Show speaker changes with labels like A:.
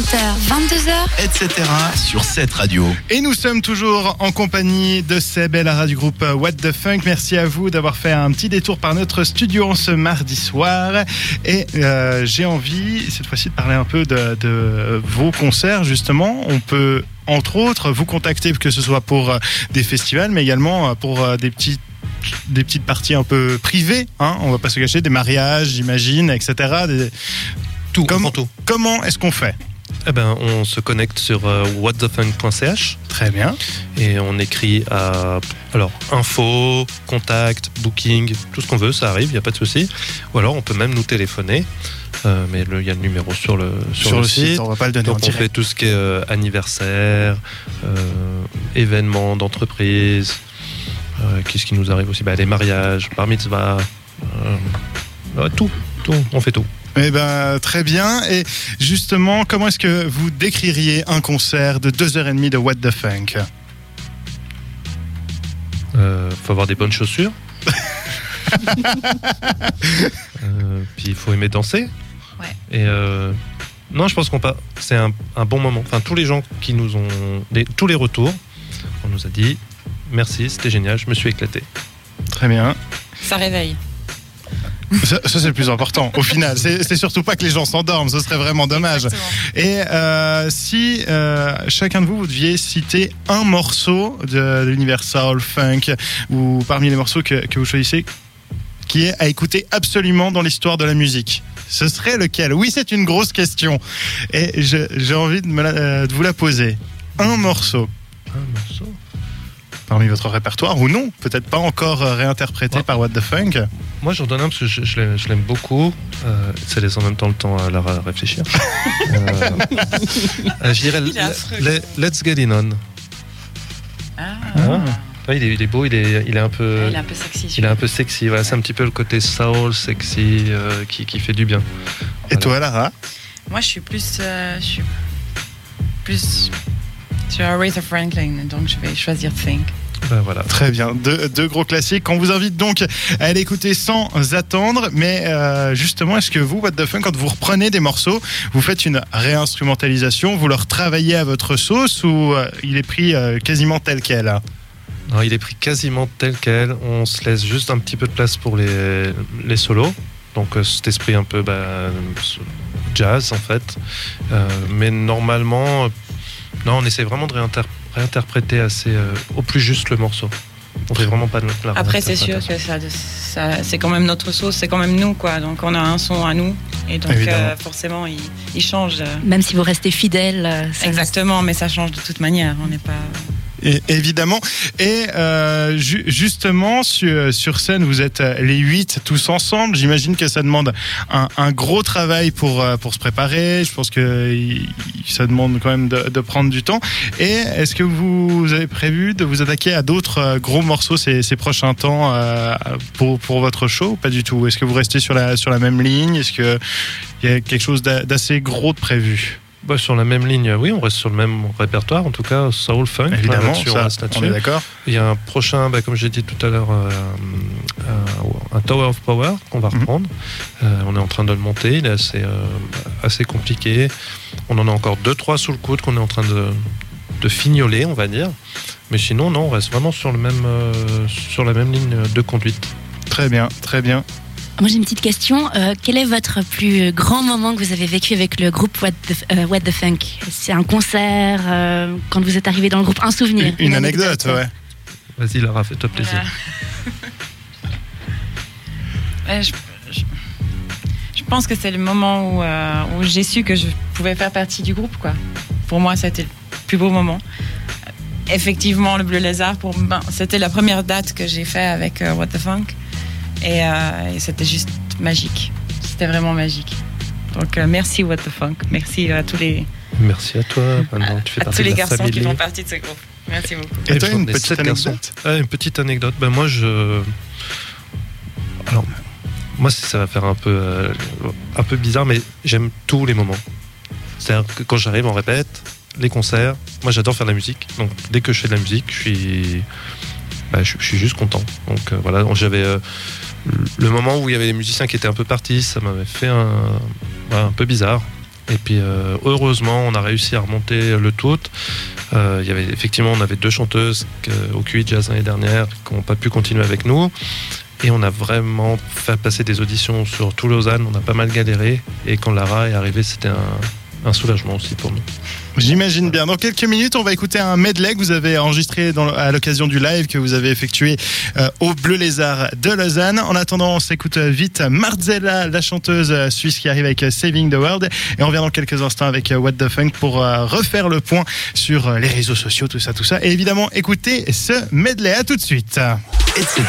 A: 20h, 22h,
B: etc. sur cette radio.
C: Et nous sommes toujours en compagnie de Seb et Lara du groupe What the Funk. Merci à vous d'avoir fait un petit détour par notre studio en ce mardi soir. Et euh, j'ai envie cette fois-ci de parler un peu de, de vos concerts justement. On peut entre autres vous contacter que ce soit pour euh, des festivals mais également euh, pour des petites des petites parties un peu privées, hein, on va pas se cacher, des mariages, j'imagine, etc. Des-
D: Tout,
C: Comme-
D: tout.
C: Comment est-ce qu'on fait?
D: Eh ben, on se connecte sur euh, whatthefunk.ch
C: Très bien.
D: et on écrit à alors info, contact, booking, tout ce qu'on veut, ça arrive, il n'y a pas de souci. Ou alors on peut même nous téléphoner, euh, mais il y a le numéro sur le, sur le, site.
C: on va pas le donner en
D: Donc on
C: direct.
D: fait tout ce qui est euh, anniversaire, euh, événements d'entreprise. Qu'est-ce qui nous arrive aussi? Bah, Les mariages, bar mitzvah, tout, tout, on fait tout.
C: Eh ben, très bien. Et justement, comment est-ce que vous décririez un concert de 2h30 de What the Funk?
D: Euh, faut avoir des bonnes chaussures. Euh, puis il faut aimer danser.
E: Ouais.
D: Et euh, non, je pense qu'on pas. C'est un, un bon moment. Enfin, tous les gens qui nous ont, tous les retours, on nous a dit merci, c'était génial, je me suis éclaté.
C: Très bien.
E: Ça réveille.
C: Ça, ça, c'est le plus important. Au final, c'est surtout pas que les gens s'endorment. Ce serait vraiment dommage. Et euh, si euh, chacun de vous, vous deviez citer un morceau de, de l'univers soul, funk, ou parmi les morceaux que, que vous choisissez, qui est à écouter absolument dans l'histoire de la musique, ce serait lequel? Oui, c'est une grosse question. Et j'ai envie de, me la- euh, de vous la poser. Un morceau
D: Un morceau?
C: parmi votre répertoire, ou non, peut-être pas encore réinterprété
D: Ouais.
C: par What the Funk.
D: Moi, j'en donne un parce que je, je l'aime- je l'aime beaucoup. Euh, ça laisse en même temps le temps à Lara à réfléchir. euh, euh, je dirais le- Let's Get It On.
E: Ah.
D: Ouais, il, est, il est beau, il est, il est un peu.
E: Il est un peu sexy.
D: Il est un peu sexy, voilà, c'est un petit peu le côté soul, sexy, euh, qui, qui fait du bien.
C: Et toi, Lara?
E: Moi, je suis plus, euh, je suis plus sur Aretha Franklin, donc je vais choisir Think.
D: Ben voilà.
C: Très bien, deux, deux gros classiques. On vous invite donc à aller écouter sans attendre. Mais euh, justement, est-ce que vous, What the Fun, quand vous reprenez des morceaux, vous faites une réinstrumentalisation, vous leur travaillez à votre sauce ou euh, il est pris euh, quasiment tel quel?
D: Non, il est pris quasiment tel quel. On se laisse juste un petit peu de place pour les, les solos. Donc euh, cet esprit un peu bah, jazz en fait. Euh, mais normalement, euh, non, on essaie vraiment de réinter- réinterpréter assez euh, au plus juste le morceau. On fait vraiment pas de la
E: Après, c'est sûr que ça, ça- c'est quand même notre sauce, c'est quand même nous, quoi. Donc, on a un son à nous, et donc euh, forcément, il, il change. euh,
F: Même si vous restez fidèle. ça
E: Exactement, mais ça change de toute manière. On n'est pas.
C: Évidemment. Et euh, ju- justement, sur, sur scène, vous êtes euh, les huit tous ensemble. J'imagine que ça demande un, un gros travail pour, euh, pour se préparer. Je pense que ça demande quand même de, de prendre du temps. Et est-ce que vous avez prévu de vous attaquer à d'autres euh, gros morceaux ces, ces prochains temps euh, pour, pour votre show Pas du tout? Est-ce que vous restez sur la, sur la même ligne? Est-ce qu'il y a quelque chose d'a- d'assez gros de prévu?
D: Bah, sur la même ligne, oui, on reste sur le même répertoire, en tout cas soul funk.
C: Évidemment,
D: là-dessus, on
C: ça,
D: reste
C: on
D: là-dessus.
C: est d'accord.
D: Il y a un prochain, bah, comme j'ai dit tout à l'heure, euh, euh, un Tower of Power qu'on va
C: Mhm.
D: reprendre. Euh, on est en train de le monter, il est assez, assez compliqué. On en a encore deux, trois sous le coude qu'on est en train de, de fignoler, on va dire. Mais sinon, non, on reste vraiment sur, le même, sur la même ligne de conduite.
C: Très bien, très bien.
F: Moi j'ai une petite question. Euh, quel est votre plus grand moment que vous avez vécu avec le groupe What the, euh, What the Funk? C'est un concert euh, quand vous êtes arrivé dans le groupe? Un souvenir
C: Une, une anecdote, ouais.
D: Vas-y, Lara, fais-toi plaisir.
E: Ouais, je, je- je pense que c'est le moment où, euh, où j'ai su que je pouvais faire partie du groupe. Quoi. Pour moi, c'était le plus beau moment. Effectivement, le Bleu Lézard, pour, ben, c'était la première date que j'ai fait avec euh, What the Funk. Et, euh, et c'était juste magique. C'était vraiment magique. Donc, euh, merci What the Funk. Merci à tous les,
D: Merci à toi. Maintenant, tu fais
E: à tous les garçons qui font partie de ce groupe. Merci beaucoup.
C: Et toi, une petite anecdote
D: Ah, une petite anecdote. Ben moi, je. Alors, moi, ça va faire un peu, euh, un peu bizarre, mais j'aime tous les moments. C'est-à-dire que quand j'arrive, on répète, les concerts. Moi, j'adore faire de la musique. Donc, dès que je fais de la musique, je suis, bah, je, je suis juste content. Donc, euh, voilà. J'avais euh, le moment où il y avait des musiciens qui étaient un peu partis. Ça m'avait fait un, peu bizarre. Et puis euh, heureusement, on a réussi à remonter le tout. Euh, il y avait effectivement, on avait deux chanteuses au QI Jazz l'année dernière qui n'ont pas pu continuer avec nous. Et on a vraiment fait passer des auditions sur tout Lausanne. On a pas mal galéré. Et quand Lara est arrivée, c'était un, un soulagement aussi pour nous.
C: J'imagine bien. Dans quelques minutes, on va écouter un medley que vous avez enregistré dans- à l'occasion du live que vous avez effectué euh, au Bleu Lézard de Lausanne. En attendant, on s'écoute euh, vite Marzella, la chanteuse euh, suisse qui arrive avec Saving the World. Et on revient dans quelques instants avec What the Funk pour euh, refaire le point sur les réseaux sociaux, tout ça, tout ça. Et évidemment, écoutez ce medley. À tout de suite.
B: etc.